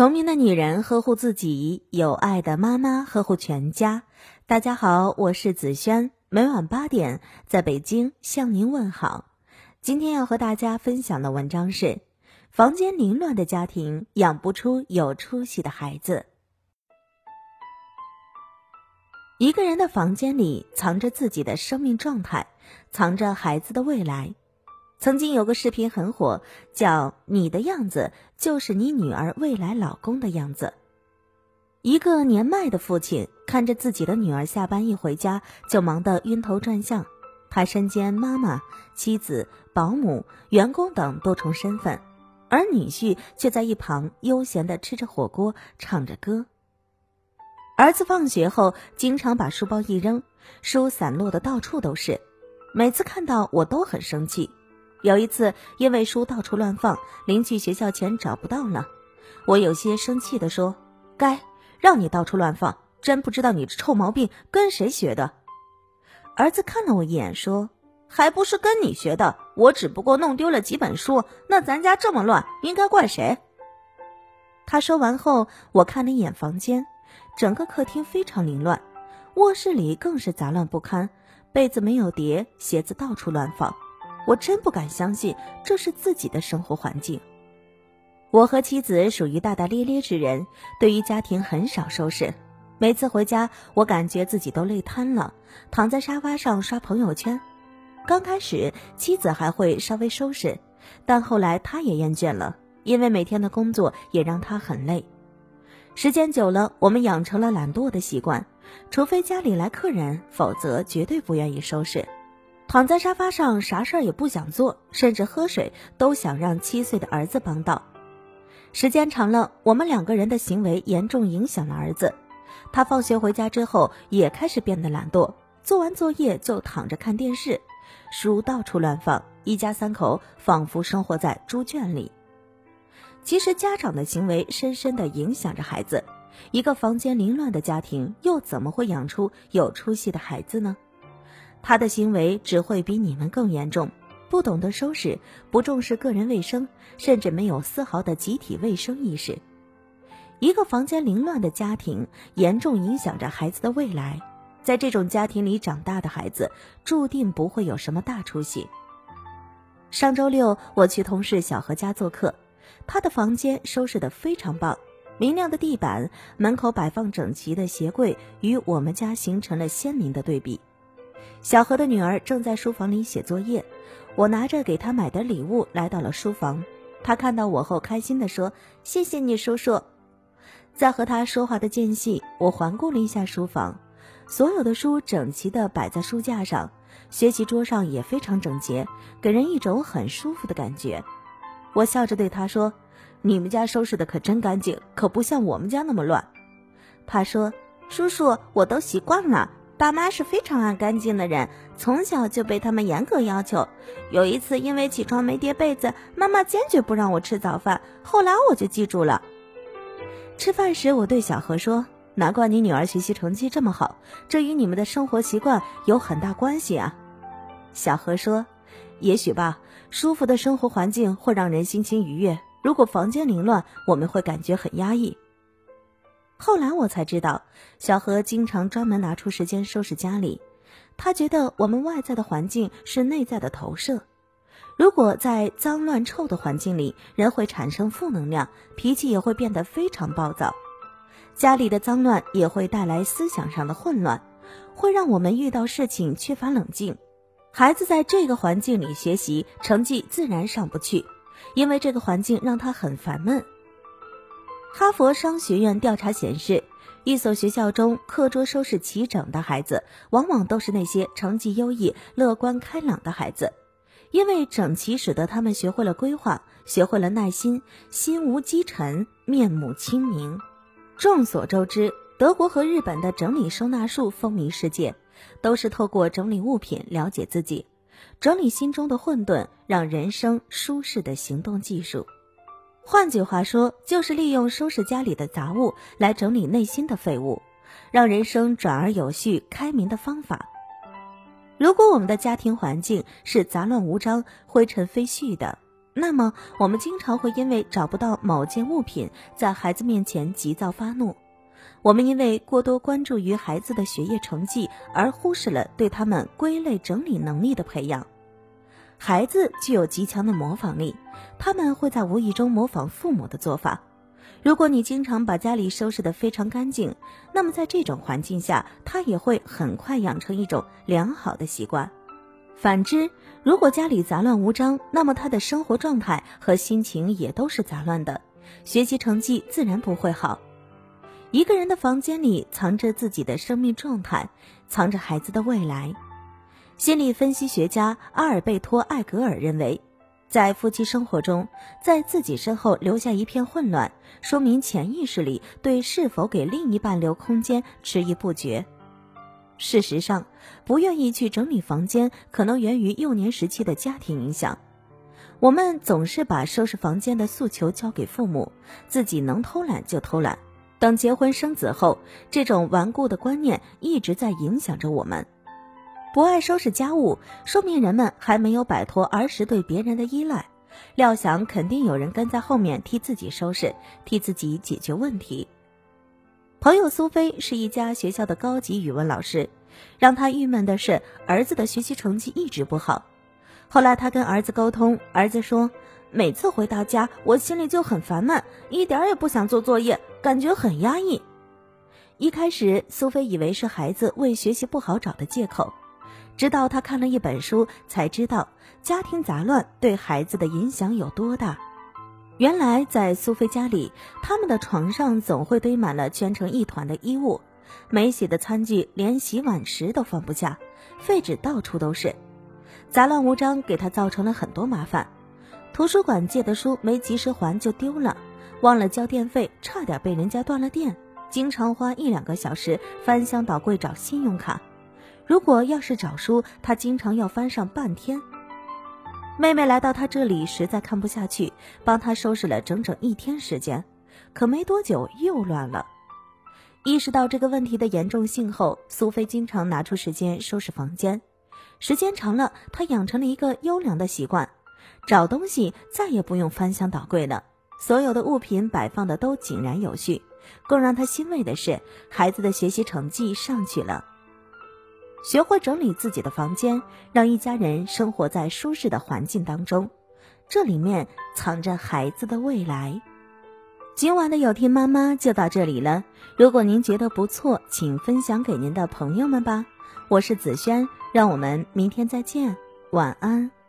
聪明的女人呵护自己，有爱的妈妈呵护全家。大家好，我是子轩，每晚八点在北京向您问好。今天要和大家分享的文章是：房间凌乱的家庭养不出有出息的孩子。一个人的房间里藏着自己的生命状态，藏着孩子的未来。曾经有个视频很火，叫“你的样子就是你女儿未来老公的样子”。一个年迈的父亲看着自己的女儿下班一回家就忙得晕头转向，他身兼妈妈、妻子、保姆、员工等多重身份，而女婿却在一旁悠闲地吃着火锅，唱着歌。儿子放学后经常把书包一扔，书散落的到处都是，每次看到我都很生气。有一次，因为书到处乱放，临去学校前找不到了，我有些生气地说：“该让你到处乱放，真不知道你这臭毛病跟谁学的。”儿子看了我一眼说：“还不是跟你学的，我只不过弄丢了几本书，那咱家这么乱，应该怪谁？”他说完后，我看了一眼房间，整个客厅非常凌乱，卧室里更是杂乱不堪，被子没有叠，鞋子到处乱放。我真不敢相信这是自己的生活环境。我和妻子属于大大咧咧之人，对于家庭很少收拾。每次回家，我感觉自己都累瘫了，躺在沙发上刷朋友圈。刚开始，妻子还会稍微收拾，但后来她也厌倦了，因为每天的工作也让她很累。时间久了，我们养成了懒惰的习惯，除非家里来客人，否则绝对不愿意收拾。躺在沙发上，啥事儿也不想做，甚至喝水都想让七岁的儿子帮到。时间长了，我们两个人的行为严重影响了儿子。他放学回家之后，也开始变得懒惰，做完作业就躺着看电视，书到处乱放，一家三口仿佛生活在猪圈里。其实，家长的行为深深的影响着孩子。一个房间凌乱的家庭，又怎么会养出有出息的孩子呢？他的行为只会比你们更严重，不懂得收拾，不重视个人卫生，甚至没有丝毫的集体卫生意识。一个房间凌乱的家庭，严重影响着孩子的未来。在这种家庭里长大的孩子，注定不会有什么大出息。上周六，我去同事小何家做客，他的房间收拾得非常棒，明亮的地板，门口摆放整齐的鞋柜，与我们家形成了鲜明的对比。小何的女儿正在书房里写作业，我拿着给她买的礼物来到了书房。她看到我后，开心地说：“谢谢你，叔叔。”在和她说话的间隙，我环顾了一下书房，所有的书整齐地摆在书架上，学习桌上也非常整洁，给人一种很舒服的感觉。我笑着对她说：“你们家收拾的可真干净，可不像我们家那么乱。”她说：“叔叔，我都习惯了。”爸妈是非常爱干净的人，从小就被他们严格要求。有一次，因为起床没叠被子，妈妈坚决不让我吃早饭。后来我就记住了。吃饭时，我对小何说：“难怪你女儿学习成绩这么好，这与你们的生活习惯有很大关系啊。”小何说：“也许吧，舒服的生活环境会让人心情愉悦。如果房间凌乱，我们会感觉很压抑。”后来我才知道，小何经常专门拿出时间收拾家里。他觉得我们外在的环境是内在的投射。如果在脏乱臭的环境里，人会产生负能量，脾气也会变得非常暴躁。家里的脏乱也会带来思想上的混乱，会让我们遇到事情缺乏冷静。孩子在这个环境里学习，成绩自然上不去，因为这个环境让他很烦闷。哈佛商学院调查显示，一所学校中课桌收拾齐整的孩子，往往都是那些成绩优异、乐观开朗的孩子，因为整齐使得他们学会了规划，学会了耐心，心无积尘，面目清明。众所周知，德国和日本的整理收纳术风靡世界，都是透过整理物品了解自己，整理心中的混沌，让人生舒适的行动技术。换句话说，就是利用收拾家里的杂物来整理内心的废物，让人生转而有序、开明的方法。如果我们的家庭环境是杂乱无章、灰尘飞絮的，那么我们经常会因为找不到某件物品，在孩子面前急躁发怒。我们因为过多关注于孩子的学业成绩，而忽视了对他们归类整理能力的培养。孩子具有极强的模仿力，他们会在无意中模仿父母的做法。如果你经常把家里收拾得非常干净，那么在这种环境下，他也会很快养成一种良好的习惯。反之，如果家里杂乱无章，那么他的生活状态和心情也都是杂乱的，学习成绩自然不会好。一个人的房间里藏着自己的生命状态，藏着孩子的未来。心理分析学家阿尔贝托·艾格尔认为，在夫妻生活中，在自己身后留下一片混乱，说明潜意识里对是否给另一半留空间迟疑不决。事实上，不愿意去整理房间，可能源于幼年时期的家庭影响。我们总是把收拾房间的诉求交给父母，自己能偷懒就偷懒。等结婚生子后，这种顽固的观念一直在影响着我们。不爱收拾家务，说明人们还没有摆脱儿时对别人的依赖，料想肯定有人跟在后面替自己收拾，替自己解决问题。朋友苏菲是一家学校的高级语文老师，让她郁闷的是儿子的学习成绩一直不好。后来她跟儿子沟通，儿子说，每次回到家，我心里就很烦闷，一点儿也不想做作业，感觉很压抑。一开始，苏菲以为是孩子为学习不好找的借口。直到他看了一本书，才知道家庭杂乱对孩子的影响有多大。原来在苏菲家里，他们的床上总会堆满了圈成一团的衣物，没洗的餐具连洗碗池都放不下，废纸到处都是，杂乱无章，给他造成了很多麻烦。图书馆借的书没及时还就丢了，忘了交电费，差点被人家断了电，经常花一两个小时翻箱倒柜找信用卡。如果要是找书，他经常要翻上半天。妹妹来到他这里，实在看不下去，帮他收拾了整整一天时间。可没多久又乱了。意识到这个问题的严重性后，苏菲经常拿出时间收拾房间。时间长了，她养成了一个优良的习惯：找东西再也不用翻箱倒柜了，所有的物品摆放的都井然有序。更让她欣慰的是，孩子的学习成绩上去了。学会整理自己的房间，让一家人生活在舒适的环境当中，这里面藏着孩子的未来。今晚的有听妈妈就到这里了。如果您觉得不错，请分享给您的朋友们吧。我是子轩，让我们明天再见，晚安。